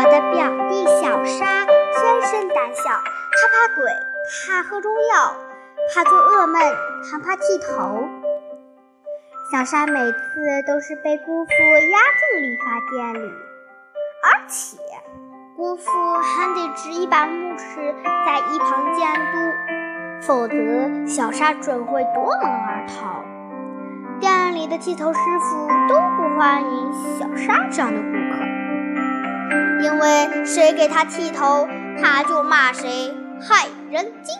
我的表弟小沙天生胆小，他怕鬼，怕喝中药，怕做噩梦，还怕剃头。小沙每次都是被姑父押进理发店里，而且姑父还得执一把木尺在一旁监督，否则小沙准会夺门而逃。店里的剃头师傅都不欢迎小沙这样的顾客，因为谁给他剃头，他就骂谁害人精，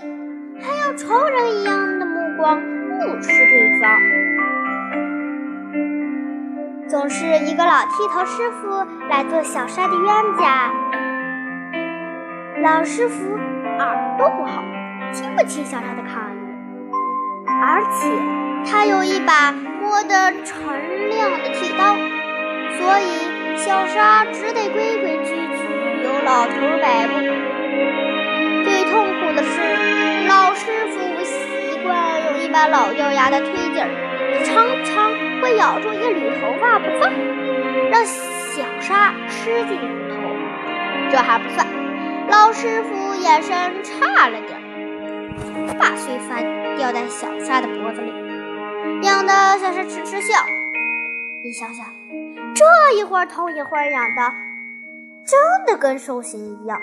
还用仇人一样的目光怒斥对方。总是一个老剃头师傅来做小沙的冤家，老师傅耳朵不好，听不清小沙的抗议，而且他有一把。摸得锃亮的剃刀，所以小沙只得规规矩矩由老头摆布。最痛苦的是，老师傅习惯用一把老掉牙的推劲儿，常常会咬住一缕头发不放，让小沙吃尽骨头。这还不算，老师傅眼神差了点儿，把碎发掉在小沙的脖子里。痒的小沙痴痴笑，你想想，这一会儿痛一会儿痒的，真的跟受刑一样。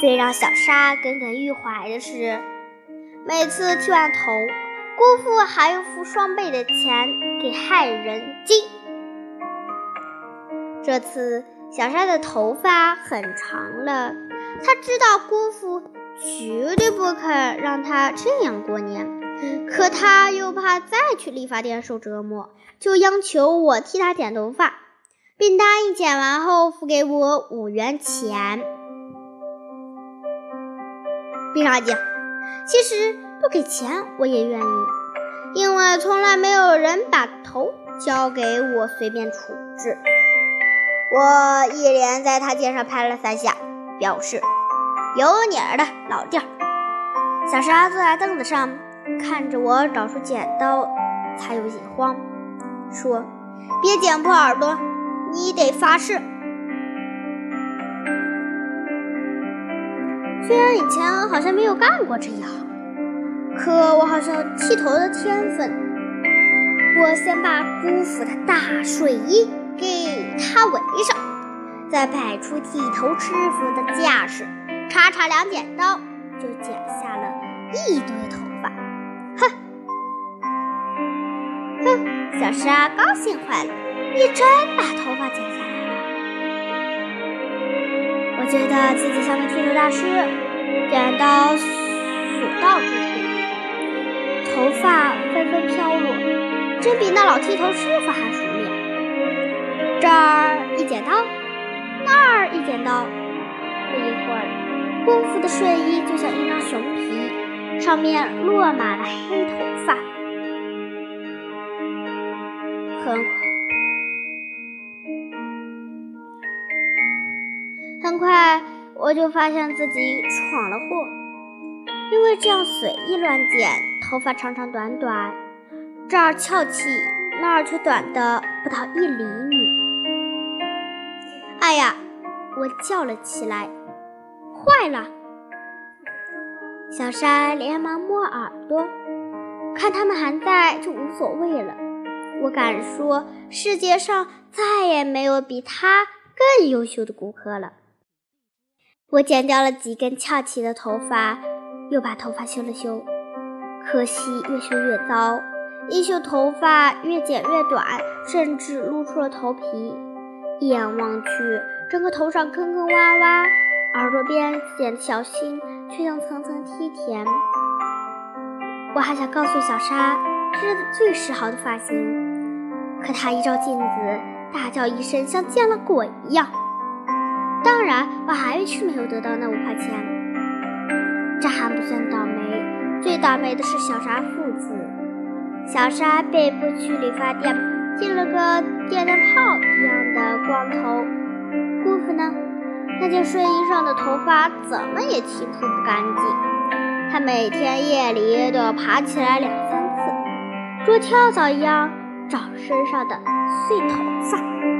最让小沙耿耿于怀的是，每次剃完头，姑父还要付双倍的钱给害人精。这次小沙的头发很长了，他知道姑父。绝对不肯让他这样过年，可他又怕再去理发店受折磨，就央求我替他剪头发，并答应剪完后付给我五元钱。闭上眼睛，其实不给钱我也愿意，因为从来没有人把头交给我随便处置。我一连在他肩上拍了三下，表示。有你儿的老弟儿，小沙坐在凳子上，看着我找出剪刀，才有些慌，说：“别剪破耳朵，你得发誓。”虽然以前好像没有干过这一行，可我好像剃头的天分。我先把姑父的大睡衣给他围上，再摆出剃头师傅的架势。叉叉两剪刀就剪下了一堆头，哼哼，小沙高兴坏了，你真把头发剪下来了。我觉得自己像个剃头大师，剪刀所到之处，头发纷纷飘落，真比那老剃头师傅还熟练。这儿一剪刀，那儿一剪刀，不一会儿。功夫的睡衣就像一张熊皮，上面落满了黑头发。很很快，我就发现自己闯了祸，因为这样随意乱剪，头发长长短短，这儿翘起，那儿却短的不到一厘米。哎呀！我叫了起来。坏了！小沙连忙摸耳朵，看他们还在就无所谓了。我敢说，世界上再也没有比他更优秀的顾客了。我剪掉了几根翘起的头发，又把头发修了修，可惜越修越糟，一修头发越剪越短，甚至露出了头皮。一眼望去，整个头上坑坑洼洼。耳朵边显得小心，却又层层梯田。我还想告诉小沙，这是最时髦的发型，可他一照镜子，大叫一声，像见了鬼一样。当然，我还是没有得到那五块钱。这还不算倒霉，最倒霉的是小沙父子。小沙被迫去理发店，剃了个电灯泡一样的光头。姑父呢？那件睡衣上的头发怎么也清除不干净，他每天夜里都要爬起来两三次，捉跳蚤一样找身上的碎头发。